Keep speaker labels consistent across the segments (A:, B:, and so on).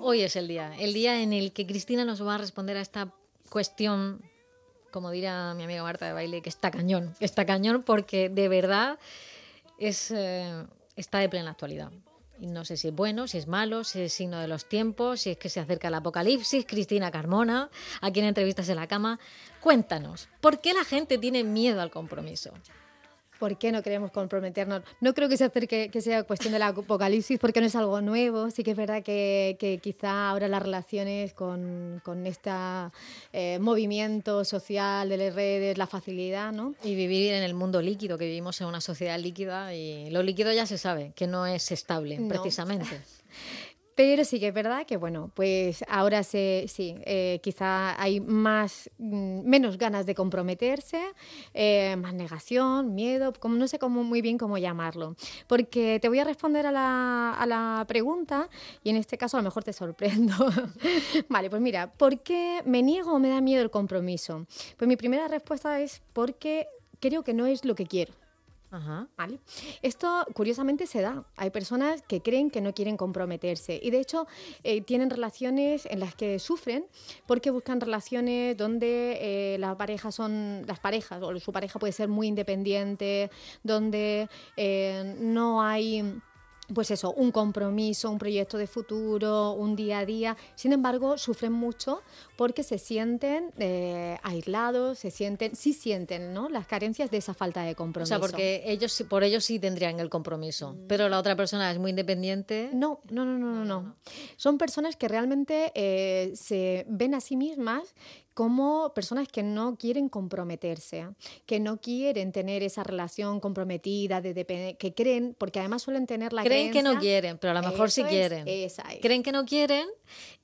A: Hoy es el día, el día en el que Cristina nos va a responder a esta cuestión, como dirá mi amiga Marta de Baile, que está cañón, que está cañón porque de verdad es, eh, está de plena actualidad. Y no sé si es bueno, si es malo, si es signo de los tiempos, si es que se acerca el apocalipsis. Cristina Carmona, a quien entrevistas en la cama. Cuéntanos, ¿por qué la gente tiene miedo al compromiso?
B: ¿Por qué no queremos comprometernos? No creo que se acerque, que sea cuestión del apocalipsis, porque no es algo nuevo. Sí que es verdad que, que quizá ahora las relaciones con, con este movimiento social de las redes, la facilidad, ¿no?
A: Y vivir en el mundo líquido, que vivimos en una sociedad líquida y lo líquido ya se sabe, que no es estable, no. precisamente.
B: Pero sí que es verdad que, bueno, pues ahora se, sí, eh, quizá hay más, mm, menos ganas de comprometerse, eh, más negación, miedo, como, no sé cómo, muy bien cómo llamarlo. Porque te voy a responder a la, a la pregunta y en este caso a lo mejor te sorprendo. vale, pues mira, ¿por qué me niego o me da miedo el compromiso? Pues mi primera respuesta es porque creo que no es lo que quiero.
A: Ajá.
B: ¿Vale? Esto curiosamente se da. Hay personas que creen que no quieren comprometerse y de hecho eh, tienen relaciones en las que sufren porque buscan relaciones donde eh, la pareja son las parejas o su pareja puede ser muy independiente, donde eh, no hay pues eso, un compromiso, un proyecto de futuro, un día a día. Sin embargo, sufren mucho porque se sienten eh, aislados, se sienten, sí sienten, ¿no? Las carencias de esa falta de compromiso.
A: O sea, porque ellos, por ellos sí tendrían el compromiso, mm. pero la otra persona es muy independiente.
B: No, no, no, no, no. no. Son personas que realmente eh, se ven a sí mismas como personas que no quieren comprometerse, que no quieren tener esa relación comprometida, de, que creen, porque además suelen tener la
A: Creen
B: creencia,
A: que no quieren, pero a lo mejor sí quieren.
B: Esa es.
A: Creen que no quieren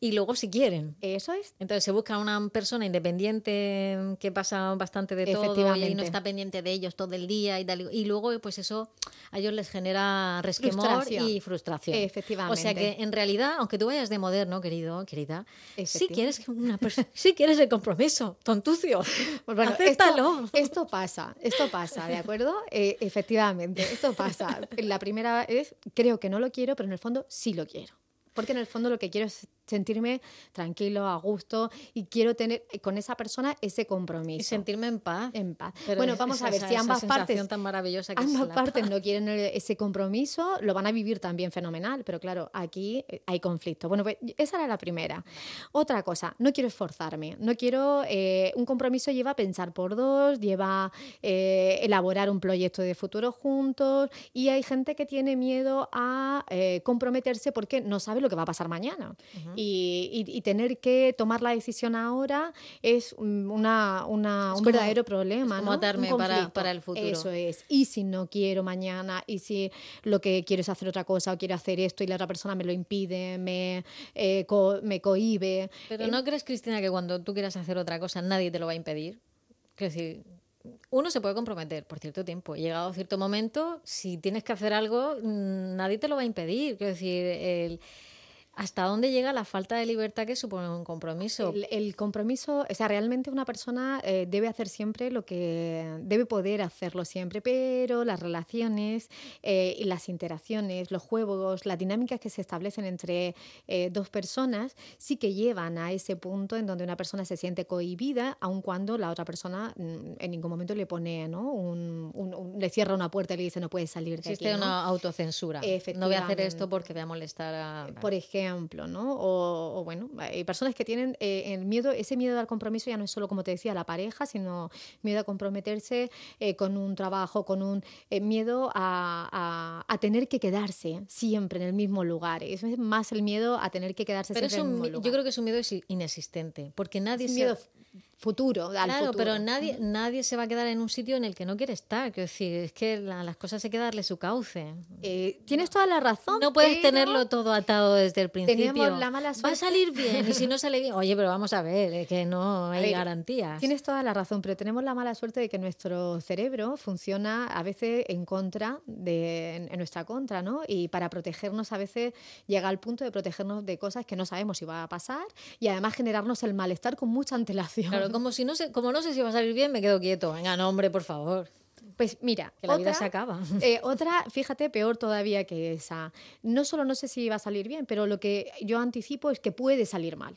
A: y luego sí quieren.
B: Eso es.
A: Entonces se busca una persona independiente que pasa bastante de todo y no está pendiente de ellos todo el día y, tal, y luego pues eso a ellos les genera resquemor
B: frustración.
A: y frustración.
B: Efectivamente.
A: O sea que en realidad, aunque tú vayas de moderno, querido, querida, si quieres una persona, si quieres el compromiso, tontucio.
B: Pues bueno,
A: Acéptalo.
B: Esto, esto, pasa, esto pasa, ¿de acuerdo? Eh, efectivamente, esto pasa. La primera es, creo que no lo quiero, pero en el fondo sí lo quiero. Porque en el fondo lo que quiero es sentirme tranquilo, a gusto y quiero tener con esa persona ese compromiso.
A: Y sentirme en paz.
B: En paz. Pero bueno, vamos a ver si ambas partes
A: tan maravillosa que
B: ambas partes
A: paz.
B: no quieren ese compromiso, lo van a vivir también fenomenal, pero claro, aquí eh, hay conflicto. Bueno, pues esa era la primera. Otra cosa, no quiero esforzarme, no quiero eh, un compromiso lleva a pensar por dos, lleva eh, elaborar un proyecto de futuro juntos y hay gente que tiene miedo a eh, comprometerse porque no sabe lo que va a pasar mañana. Uh -huh. Y, y, y, tener que tomar la decisión ahora es una, una,
A: es
B: un
A: como,
B: verdadero problema. ¿no?
A: atarme para, para, el futuro.
B: Eso es. Y si no quiero mañana, y si lo que quiero es hacer otra cosa o quiero hacer esto y la otra persona me lo impide, me, eh, co me cohibe.
A: Pero ¿no crees, Cristina, que cuando tú quieras hacer otra cosa nadie te lo va a impedir? Quiero decir, uno se puede comprometer por cierto tiempo. Llegado a cierto momento, si tienes que hacer algo, mm, nadie te lo va a impedir. Quiero decir, el ¿Hasta dónde llega la falta de libertad que supone un compromiso?
B: El, el compromiso, o sea, realmente una persona eh, debe hacer siempre lo que debe poder hacerlo siempre, pero las relaciones eh, y las interacciones, los juegos, las dinámicas que se establecen entre eh, dos personas sí que llevan a ese punto en donde una persona se siente cohibida, aun cuando la otra persona mm, en ningún momento le pone, ¿no? Un, un, un, le cierra una puerta y le dice no puedes salir de
A: Existe
B: aquí. ¿no?
A: una autocensura. No voy a hacer esto porque voy a molestar a...
B: Por ejemplo, ejemplo, ¿no? O, o, bueno, hay personas que tienen eh, el miedo, ese miedo al compromiso ya no es solo, como te decía, la pareja, sino miedo a comprometerse eh, con un trabajo, con un eh, miedo a, a, a, tener que quedarse siempre en el mismo lugar. Es más el miedo a tener que quedarse
A: Pero
B: siempre
A: un,
B: en el mismo lugar.
A: Yo creo que es un miedo inexistente, porque nadie
B: es
A: se...
B: miedo futuro, al
A: claro,
B: futuro.
A: pero nadie, nadie se va a quedar en un sitio en el que no quiere estar. Quiero decir, es que la, las cosas hay que darle su cauce.
B: Eh, tienes toda la razón.
A: No puedes tenerlo todo atado desde el principio.
B: Tenemos la mala suerte.
A: Va a salir bien y si no sale bien, oye, pero vamos a ver, es que no hay
B: ver,
A: garantías.
B: Tienes toda la razón, pero tenemos la mala suerte de que nuestro cerebro funciona a veces en contra de en, en nuestra contra, ¿no? Y para protegernos a veces llega al punto de protegernos de cosas que no sabemos si va a pasar y además generarnos el malestar con mucha antelación.
A: Claro, como si no sé, como no sé si va a salir bien, me quedo quieto. Venga, no, hombre, por favor.
B: Pues mira,
A: que la vida se acaba.
B: Eh, otra, fíjate, peor todavía que esa. No solo no sé si va a salir bien, pero lo que yo anticipo es que puede salir mal.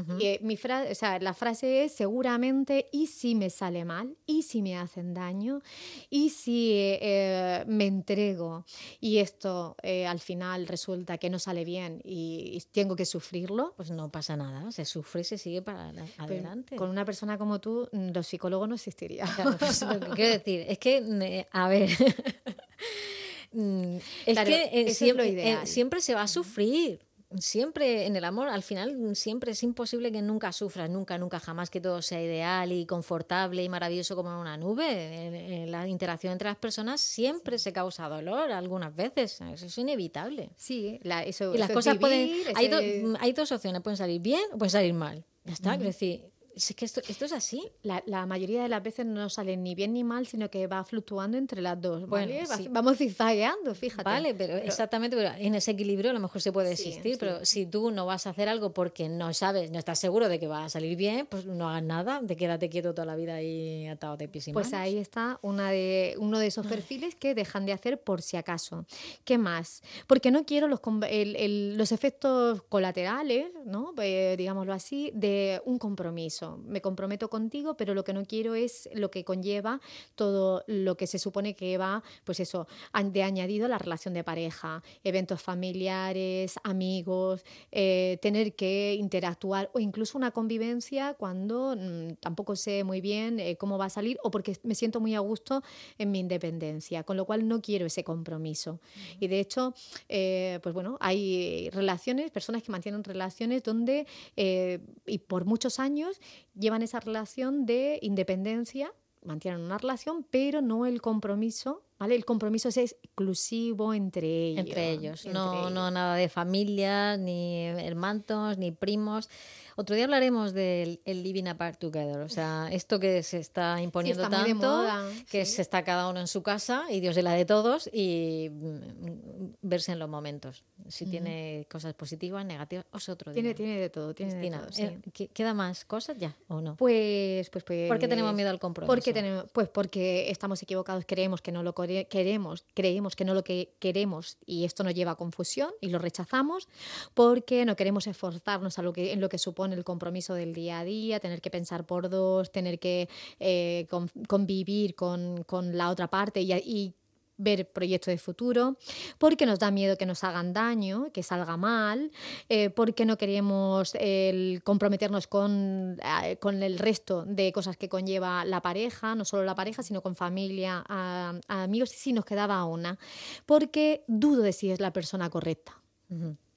A: Ujú.
B: Y, eh, mi o sea, la frase es seguramente y si me sale mal, y si me hacen daño, y si eh, me entrego y esto eh, al final resulta que no sale bien y, y tengo que sufrirlo.
A: Pues no pasa nada, se sufre y se sigue para la- adelante.
B: con una persona como tú, mm, los psicólogos no existirían.
A: Claro, pues, lo que quiero decir es que, eh, a ver, mm, es
B: Claro,
A: que eh,
B: es
A: siempre,
B: lo
A: eh, siempre se va a sufrir. Siempre en el amor, al final, siempre es imposible que nunca sufras, nunca, nunca, jamás que todo sea ideal y confortable y maravilloso como en una nube. En, en la interacción entre las personas siempre se causa dolor algunas veces, eso es inevitable.
B: Sí, la- eso,
A: Y las
B: eso es
A: cosas pueden.
B: vivir,
A: Hay,
B: ese-
A: do- hay dos opciones: pueden salir bien o pueden salir mal. Ya está, quiero decir, es que esto, esto es así.
B: La, la mayoría de las veces no sale ni bien ni mal, sino que va fluctuando entre las dos.
A: Bueno,
B: ¿vale? Va-
A: sí.
B: Vamos zigzagueando, fíjate.
A: Vale, pero, exactamente, pero en ese equilibrio a lo mejor se puede
B: Sí,
A: existir,
B: sí.
A: pero si tú no vas a hacer algo porque no sabes, no estás seguro de que va a salir bien, pues no hagas nada, te quédate quieto toda la vida ahí atado de pies y
B: Pues
A: manos.
B: ahí está una de, uno de esos perfiles que dejan de hacer por si acaso. ¿Qué más? Porque no quiero los, el- el- los efectos colaterales, ¿no? Eh, digámoslo así, de un compromiso. Me comprometo contigo, pero lo que no quiero es lo que conlleva todo lo que se supone que va, pues eso, de añadido a la relación de pareja, eventos familiares, amigos, eh, tener que interactuar o incluso una convivencia cuando mm, tampoco sé muy bien eh, cómo va a salir o porque me siento muy a gusto en mi independencia, con lo cual no quiero ese compromiso. Y de hecho, eh, pues bueno, hay relaciones, personas que mantienen relaciones donde, y por muchos años, llevan esa relación de independencia mantienen una relación, pero no el compromiso, ¿vale? El compromiso es exclusivo entre ellos.
A: entre ellos,
B: entre
A: no,
B: ellos.
A: no nada de familia, ni hermanos, ni primos. Otro día hablaremos del el living apart together, o sea, esto que se está imponiendo
B: está muy de
A: tanto,
B: moda,
A: que
B: sí.
A: se está cada uno en su casa y Dios es la de todos y mm, verse en los momentos. Si tiene cosas positivas, negativas, otro día.
B: Tiene, tiene de todo, tiene de
A: Cristina,
B: todo, sí.
A: eh, ¿que- ¿queda más cosas ya o no?
B: Pues, pues, pues.
A: ¿Por qué tenemos miedo al compromiso?
B: Porque tenemos, pues porque estamos equivocados, creemos que no lo queremos, creemos que no lo que queremos y esto nos lleva a confusión y lo rechazamos, porque no queremos esforzarnos a lo que, en lo que supone el compromiso del día a día, tener que pensar por dos, tener que eh, con- convivir con, con la otra parte y ver proyectos de futuro, porque nos da miedo que nos hagan daño, que salga mal, eh, porque no queremos el comprometernos con, eh, con el resto de cosas que conlleva la pareja, no solo la pareja, sino con familia, a- a amigos, y si nos quedaba una, porque dudo de si es la persona correcta.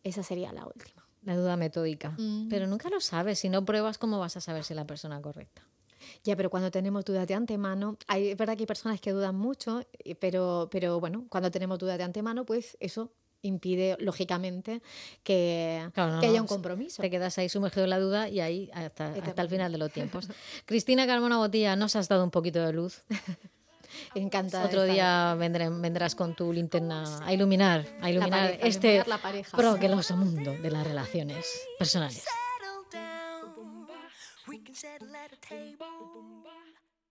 B: Esa sería la última.
A: La duda metódica.
B: Mm.
A: Pero nunca lo sabes. Si no pruebas, ¿cómo vas a saber si es la persona correcta?
B: Ya, pero cuando tenemos dudas de antemano, hay, es verdad que hay personas que dudan mucho, pero, pero bueno, cuando tenemos dudas de antemano, pues eso impide, lógicamente, que,
A: Claro, no,
B: que haya un compromiso.
A: Te quedas ahí sumergido en la duda y ahí hasta, hasta el final de los tiempos. Cristina Carmona Botilla, nos has dado un poquito de luz.
B: Encantada.
A: Otro día vendré- vendrás con tu linterna a iluminar, a iluminar
B: pareja, a
A: este
B: iluminar la pareja.
A: mundo de las relaciones personales.
C: We can settle at a table.